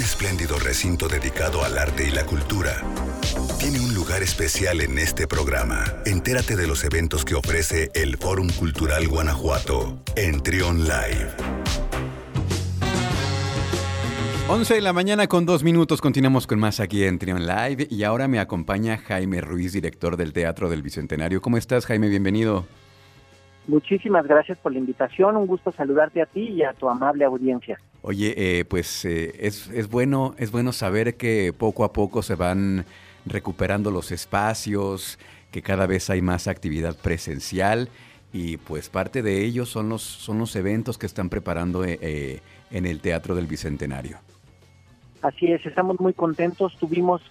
espléndido recinto dedicado al arte y la cultura, tiene un lugar especial en este programa. Entérate de los eventos que ofrece el Fórum Cultural Guanajuato en Trion Live. 11 de la mañana con dos minutos continuamos con más aquí en Trion Live y ahora me acompaña Jaime Ruiz, director del Teatro del Bicentenario. ¿Cómo estás Jaime? Bienvenido. Muchísimas gracias por la invitación, un gusto saludarte a ti y a tu amable audiencia. Oye, eh, pues eh, es, es, bueno, es bueno saber que poco a poco se van recuperando los espacios, que cada vez hay más actividad presencial y pues parte de ello son los, son los eventos que están preparando eh, en el Teatro del Bicentenario. Así es, estamos muy contentos. Tuvimos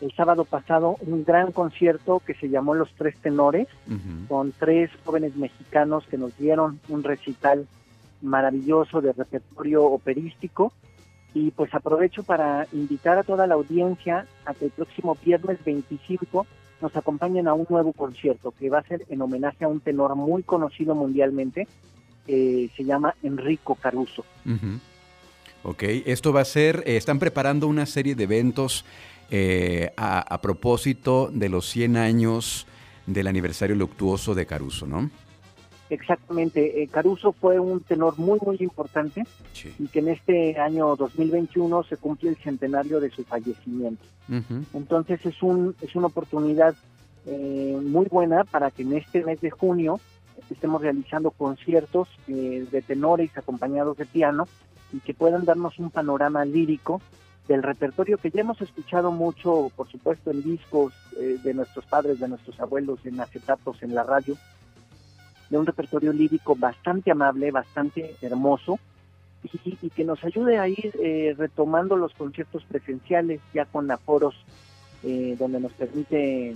el sábado pasado un gran concierto que se llamó Los Tres Tenores, con tres jóvenes mexicanos que nos dieron un recital maravilloso de repertorio operístico. Y pues aprovecho para invitar a toda la audiencia a que el próximo viernes 25 nos acompañen a un nuevo concierto que va a ser en homenaje a un tenor muy conocido mundialmente, se llama Enrico Caruso. Ok, esto va a ser, eh, están preparando una serie de eventos eh, a, propósito de los 100 años del aniversario luctuoso de Caruso, ¿no? Exactamente, eh, Caruso fue un tenor muy, muy importante y que en este año 2021 se cumple el centenario de su fallecimiento. Entonces es, un, es una oportunidad muy buena para que en este mes de junio estemos realizando conciertos de tenores acompañados de piano y que puedan darnos un panorama lírico del repertorio que ya hemos escuchado mucho, por supuesto, en discos eh, de nuestros padres, de nuestros abuelos, en acetatos, en la radio, de un repertorio lírico bastante amable, bastante hermoso, y, que nos ayude a ir eh, retomando los conciertos presenciales ya con aforos eh, donde nos permite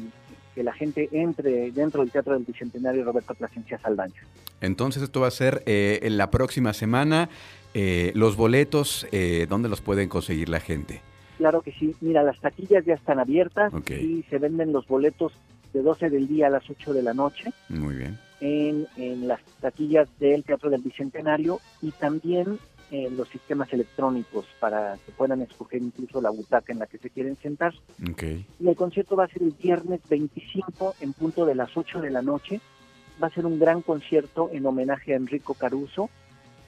que la gente entre dentro del Teatro del Bicentenario Roberto Plasencia Saldaña. Entonces esto va a ser en la próxima semana. Eh, los boletos, eh, ¿dónde los pueden conseguir la gente? Claro que sí. Mira, las taquillas ya están abiertas y se venden los boletos de 12 del día a las 8 de la noche. Muy bien. En, en las taquillas del Teatro del Bicentenario y también en los sistemas electrónicos para que puedan escoger incluso la butaca en la que se quieren sentar. Okay. Y el concierto va a ser el viernes 25 en punto de las 8 de la noche. Va a ser un gran concierto en homenaje a Enrico Caruso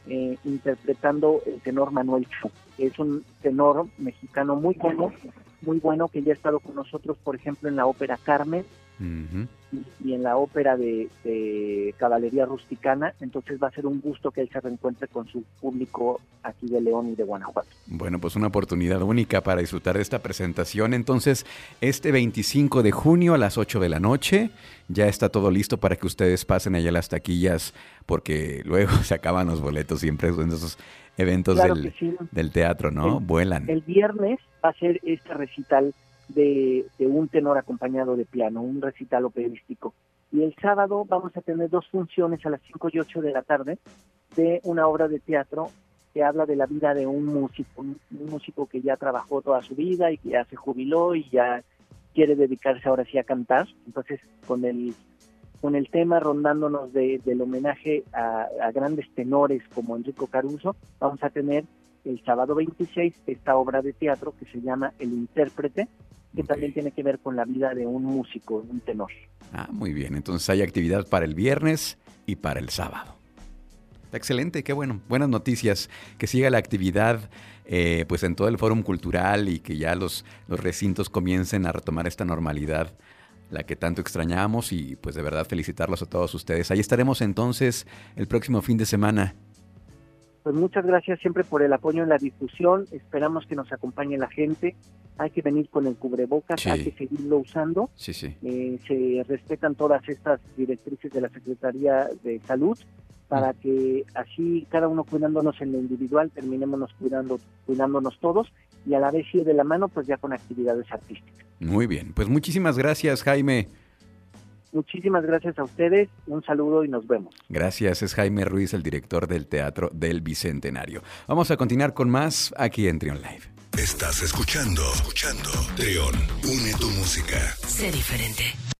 eh, interpretando el tenor Manuel Chu. Es un tenor mexicano muy bueno, muy bueno que ya ha estado con nosotros, por ejemplo, en la ópera Carmen y, en la ópera de, de, Caballería Rusticana. Entonces va a ser un gusto que él se reencuentre con su público aquí de León y de Guanajuato. Bueno, pues una oportunidad única para disfrutar de esta presentación. Entonces, este 25 de junio a las 8 de la noche ya está todo listo para que ustedes pasen allá las taquillas, porque luego se acaban los boletos siempre en esos eventos del, teatro, ¿no? Vuelan. El viernes va a ser este recital de, un tenor acompañado de piano, un recital operístico. Y el sábado vamos a tener dos funciones a las 5 y 8 de la tarde de una obra de teatro que habla de la vida de un músico, un, músico que ya trabajó toda su vida y que ya se jubiló y ya quiere dedicarse ahora sí a cantar. Entonces, con el con el tema rondándonos de, del homenaje a, a, grandes tenores como Enrico Caruso, vamos a tener el sábado 26 esta obra de teatro que se llama El Intérprete, que también tiene que ver con la vida de un músico, un tenor. Ah, muy bien. Entonces hay actividad para el viernes y para el sábado. Excelente, qué bueno. Buenas noticias. Que siga la actividad eh, pues en todo el fórum cultural y que ya los, los recintos comiencen a retomar esta normalidad, la que tanto extrañamos y pues de verdad felicitarlos a todos ustedes. Ahí estaremos entonces el próximo fin de semana pues muchas gracias siempre por el apoyo en la difusión. Esperamos que nos acompañe la gente. Hay que venir con el cubrebocas, hay que seguirlo usando. Sí, sí. Eh, se respetan todas estas directrices de la Secretaría de Salud para mm. que así cada uno cuidándonos en lo individual terminemos cuidando, cuidándonos todos y a la vez ir de la mano pues ya con actividades artísticas. Muy bien, pues muchísimas gracias Jaime. Muchísimas gracias a ustedes, un saludo y nos vemos. Gracias, es Jaime Ruiz, el director del Teatro del Bicentenario. Vamos a continuar con más aquí en Trion Live. Estás escuchando, escuchando Trion, une tu música. Sé diferente.